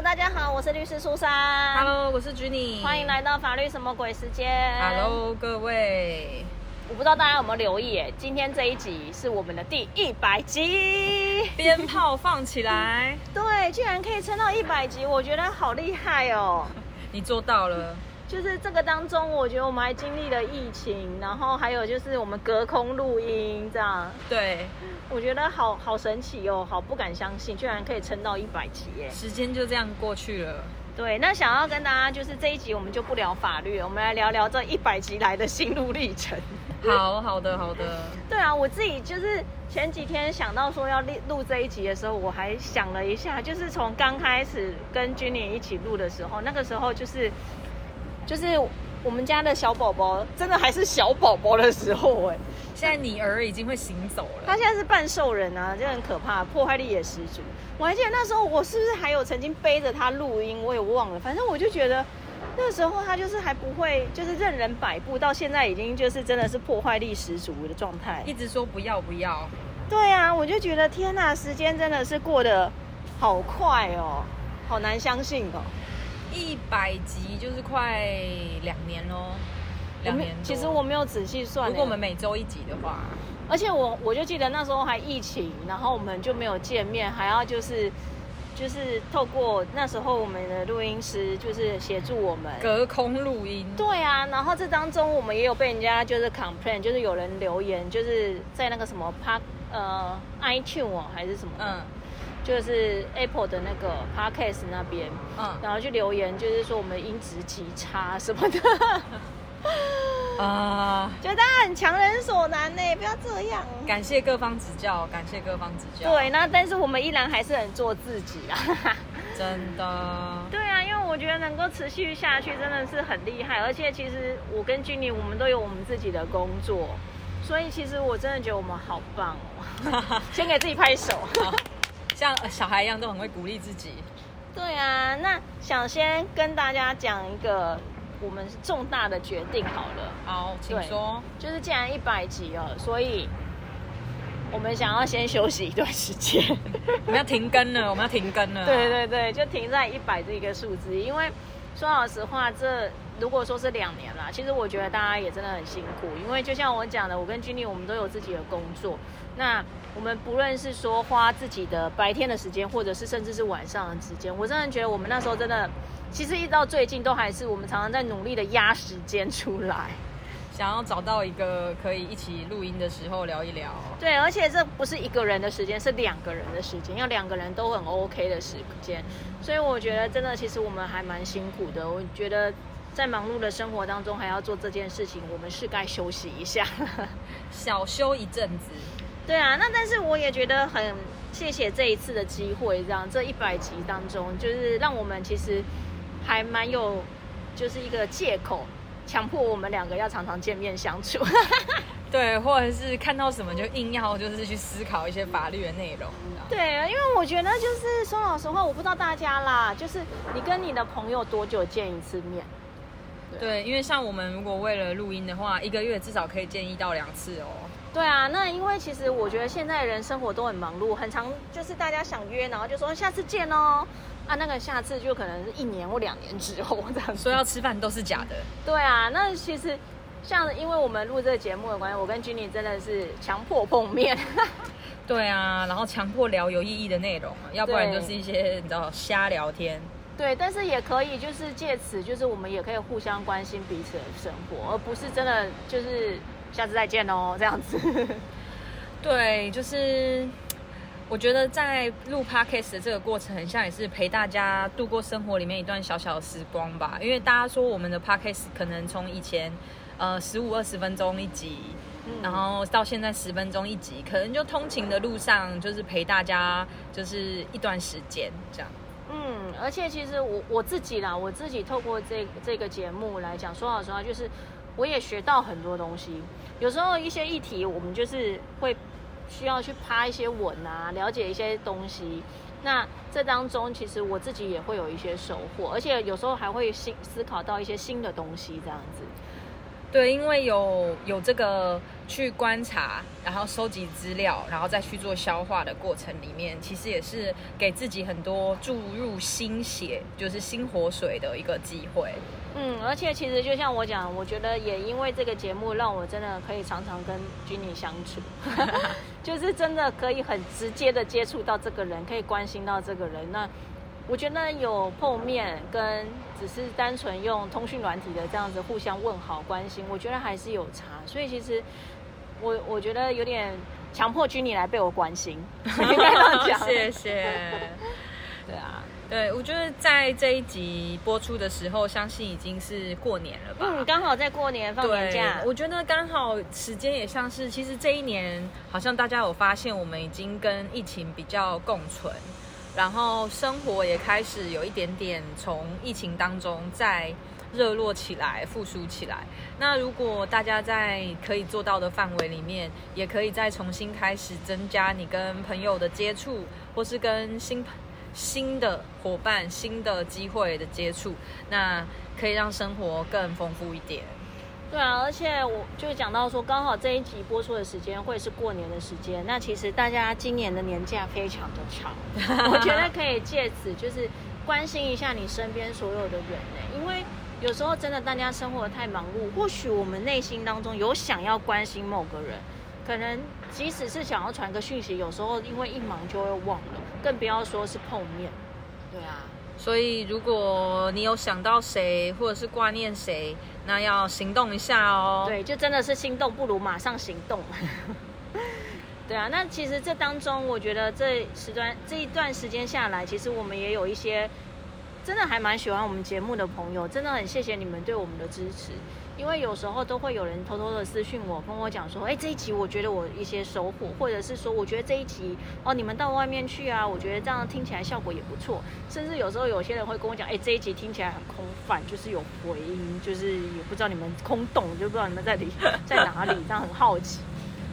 Hello，大家好，我是律师苏珊。Hello，我是 Jenny，欢迎来到法律什么鬼时间。Hello，各位，我不知道大家有没有留意，哎，今天这一集是我们的第一百集，鞭炮放起来，对，居然可以撑到一百集，我觉得好厉害哦。你做到了。就是这个当中，我觉得我们还经历了疫情，然后还有就是我们隔空录音，这样，对，我觉得好好神奇哦，好不敢相信，居然可以撑到一百集耶。时间就这样过去了。对，那想要跟大家就是这一集我们就不聊法律了，我们来聊聊这一百集来的心路历程。好好的，好的。对啊，我自己就是前几天想到说要录录这一集的时候，我还想了一下，就是从刚开始跟君年一起录的时候，那个时候就是就是我们家的小宝宝真的还是小宝宝的时候哎、现在你儿已经会行走了。他现在是半兽人啊，这很可怕，破坏力也十足。我还记得那时候我是不是还有曾经背着他录音，我也忘了。反正我就觉得那时候他就是还不会，就是任人摆布，到现在已经就是真的是破坏力十足的状态。一直说不要不要，对啊，我就觉得天呐，时间真的是过得好快哦，好难相信哦。一百集就是快两年喽，两年。其实我没有仔细算欸，如果我们每周一集的话，而且我我就记得那时候还疫情，然后我们就没有见面，还要就是就是透过那时候我们的录音师就是协助我们。隔空录音，对啊，然后这当中我们也有被人家就是 complain，就是有人留言，就是在那个什么 Park 呃 iTune 哦还是什么，嗯就是 Apple 的那个 Podcast 那边，嗯然后去留言，就是说我们音质极差什么的，啊，觉得大家很强人所难呢，不要这样。感谢各方指教，感谢各方指教。对，，那但是我们依然还是很做自己啊。真的。对啊，因为我觉得能够持续下去真的是很厉害，而且其实我跟君妮我们都有我们自己的工作，所以其实我真的觉得我们好棒哦，先给自己拍手。好像小孩一样，都很会鼓励自己。对啊，那想先跟大家讲一个我们重大的决定好了。好，请对说。就是既然一百集了，所以我们想要先休息一段时间。我们要停更了，我们要停更了。对对对，就停在一百这个数字，因为说老实话，这如果说是两年啦，其实我觉得大家也真的很辛苦，因为就像我讲的，我跟君丽我们都有自己的工作，那我们不论是说花自己的白天的时间，或者是甚至是晚上的时间，我真的觉得我们那时候真的，其实一直到最近都还是我们常常在努力的压时间出来。想要找到一个可以一起录音的时候聊一聊。对，而且这不是一个人的时间，是两个人的时间，要两个人都很 OK 的时间。所以我觉得真的，其实我们还蛮辛苦的。我觉得在忙碌的生活当中还要做这件事情，我们是该休息一下。小休一阵子，对啊，那但是我也觉得很谢谢这一次的机会，这样这一百集当中，就是让我们其实还蛮有，就是一个借口，强迫我们两个要常常见面相处。对，或者是看到什么就硬要就是去思考一些法律的内容。对，因为我觉得就是说老实话，我不知道大家啦，就是你跟你的朋友多久见一次面？对，因为像我们如果为了录音的话，一个月至少可以见一到两次哦。对啊，那因为其实我觉得现在人生活都很忙碌，很常就是大家想约，然后就说下次见哦。啊，那个下次就可能是一年或两年之后这样。说要吃饭都是假的。对啊，那其实像因为我们录这个节目的关系，我跟 Jenny 真的是强迫碰面。对啊，然后强迫聊有意义的内容，要不然就是一些你知道瞎聊天。对，但是也可以，就是借此，就是我们也可以互相关心彼此的生活，而不是真的就是下次再见哦这样子。对，就是我觉得在录 podcast 的这个过程，很像也是陪大家度过生活里面一段小小的时光吧。因为大家说我们的 podcast 可能从以前呃十五二十分钟一集，然后到现在十分钟一集，可能就通勤的路上就是陪大家就是一段时间这样。嗯，而且其实我我自己啦，我自己透过这这个节目来讲，说老实话，就是我也学到很多东西。有时候一些议题，我们就是会需要去趴一些文啊，了解一些东西。那这当中，其实我自己也会有一些收获，而且有时候还会新思考到一些新的东西，这样子。对，因为有有这个去观察，然后收集资料，然后再去做消化的过程里面，其实也是给自己很多注入新血，就是新活水的一个机会。嗯，而且其实就像我讲，我觉得也因为这个节目，让我真的可以常常跟君妮相处，就是真的可以很直接的接触到这个人，可以关心到这个人。那我觉得有碰面跟只是单纯用通讯软体的这样子互相问好关心，我觉得还是有差。所以其实我我觉得有点强迫君你来被我关心，应该这样讲。谢谢。对啊，对，我觉得在这一集播出的时候，相信已经是过年了吧？嗯，刚好在过年放年假。我觉得刚好时间也像是，其实这一年好像大家有发现，我们已经跟疫情比较共存。然后生活也开始有一点点从疫情当中再热络起来、复苏起来。那如果大家在可以做到的范围里面，也可以再重新开始增加你跟朋友的接触，或是跟新新的伙伴、新的机会的接触，那可以让生活更丰富一点。对啊，而且我就讲到说，刚好这一集播出的时间会是过年的时间。那其实大家今年的年假非常的长，我觉得可以借此就是关心一下你身边所有的人呢。因为有时候真的大家生活太忙碌，或许我们内心当中有想要关心某个人，可能即使是想要传个讯息，有时候因为一忙就会忘了，更不要说是碰面。对啊。所以，如果你有想到谁，或者是挂念谁，那要行动一下哦。对，就真的是心动不如马上行动。对啊，那其实这当中，我觉得这时段这一段时间下来，其实我们也有一些真的还蛮喜欢我们节目的朋友，真的很谢谢你们对我们的支持。因为有时候都会有人偷偷的私讯我，跟我讲说，哎，这一集我觉得我一些收获，或者是说，我觉得这一集哦，你们到外面去啊，我觉得这样听起来效果也不错。甚至有时候有些人会跟我讲，哎，这一集听起来很空泛，就是有回音，就是也不知道你们空洞，就不知道你们在里在哪里，这样很好奇。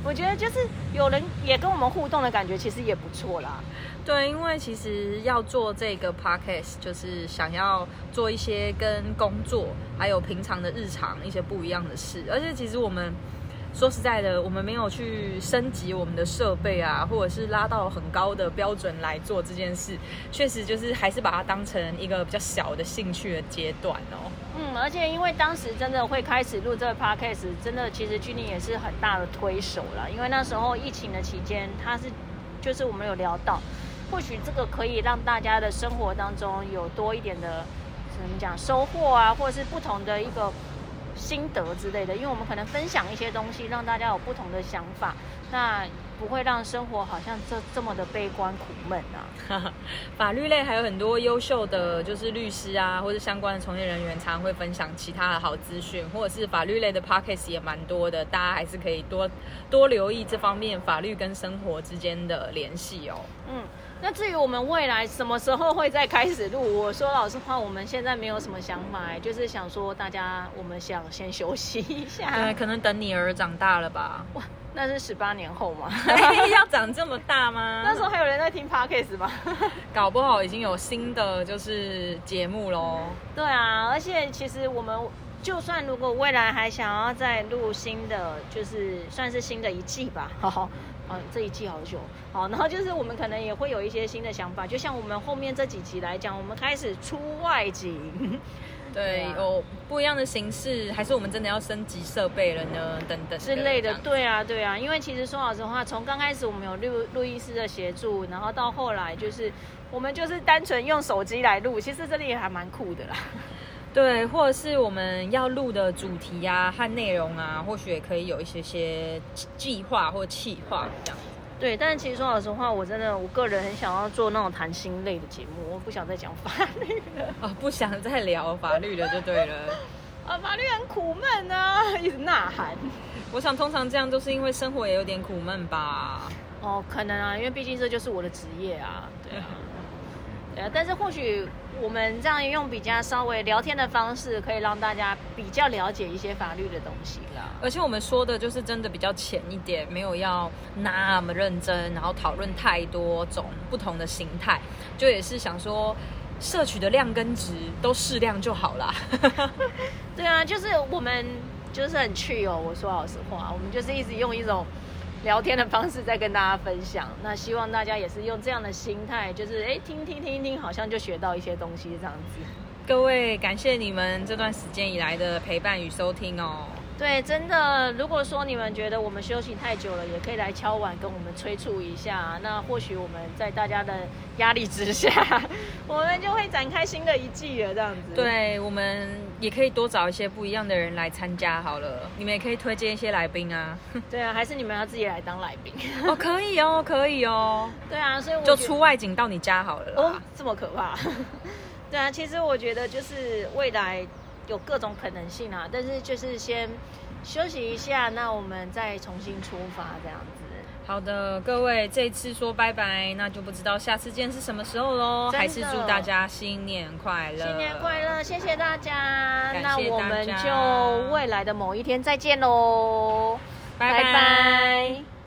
我觉得就是有人也跟我们互动的感觉，其实也不错啦。对，因为其实要做这个 podcast，就是想要做一些跟工作还有平常的日常一些不一样的事。而且其实我们说实在的，我们没有去升级我们的设备啊，或者是拉到很高的标准来做这件事。确实就是还是把它当成一个比较小的兴趣的阶段哦。嗯，而且因为当时真的会开始录这个 podcast，真的其实君妮也是很大的推手了。因为那时候疫情的期间，他是就是我们有聊到，或许这个可以让大家的生活当中有多一点的怎么讲收获啊，或者是不同的一个心得之类的。因为我们可能分享一些东西，让大家有不同的想法。那不会让生活好像这这么的悲观苦闷啊！法律类还有很多优秀的，就是律师啊，或者相关的从业人员，常常会分享其他的好资讯，或者是法律类的 podcast 也蛮多的，大家还是可以多多留意这方面法律跟生活之间的联系哦。嗯，那至于我们未来什么时候会再开始录，我说老实话，我们现在没有什么想法，就是想说大家，我们想先休息一下，对，可能等女儿长大了吧。哇。那是十八年后吗？要长这么大吗？那时候还有人在听 podcast 吗？搞不好已经有新的就是节目喽。对啊，而且其实我们就算如果未来还想要再录新的，就是算是新的一季吧。好，啊，这一季好久。好，然后就是我们可能也会有一些新的想法，就像我们后面这几集来讲，我们开始出外景。对，有不一样的形式，还是我们真的要升级设备了呢？等等之类的。对啊，对啊，因为其实说老实话，从刚开始我们有录录音师的协助，然后到后来就是我们就是单纯用手机来录，其实这里也还蛮酷的啦。对，或者是我们要录的主题啊和内容啊，或许也可以有一些些计划或企划这样。对，但是其实说老实话，我真的我个人很想要做那种谈心类的节目，我不想再讲法律了啊，不想再聊法律了就对了 啊，法律很苦闷啊，一直呐喊。我想通常这样都是因为生活也有点苦闷吧？哦，可能啊，因为毕竟这就是我的职业啊，对啊。呃，但是或许我们这样用比较稍微聊天的方式，可以让大家比较了解一些法律的东西啦。而且我们说的就是真的比较浅一点，没有要那么认真，然后讨论太多种不同的形态，就也是想说，摄取的量跟值都适量就好啦。对啊，就是我们。就是很趣哦。我说老实话，我们就是一直用一种聊天的方式再跟大家分享。那希望大家也是用这样的心态，就是哎听听听听，好像就学到一些东西这样子。各位，感谢你们这段时间以来的陪伴与收听哦。对，真的，如果说你们觉得我们休息太久了，也可以来敲碗跟我们催促一下。那或许我们在大家的压力之下，我们就会展开新的一季了，这样子。对，我们也可以多找一些不一样的人来参加好了。你们也可以推荐一些来宾啊。对啊，还是你们要自己来当来宾？哦，可以哦，可以哦。对啊，所以我就出外景到你家好了。哦，这么可怕？对啊，其实我觉得就是未来。有各种可能性啊，但是就是先休息一下，那我们再重新出发这样子。好的，各位，这次说拜拜，那就不知道下次见是什么时候喽。还是祝大家新年快乐！新年快乐，谢谢大家。那我们就未来的某一天再见喽，拜拜。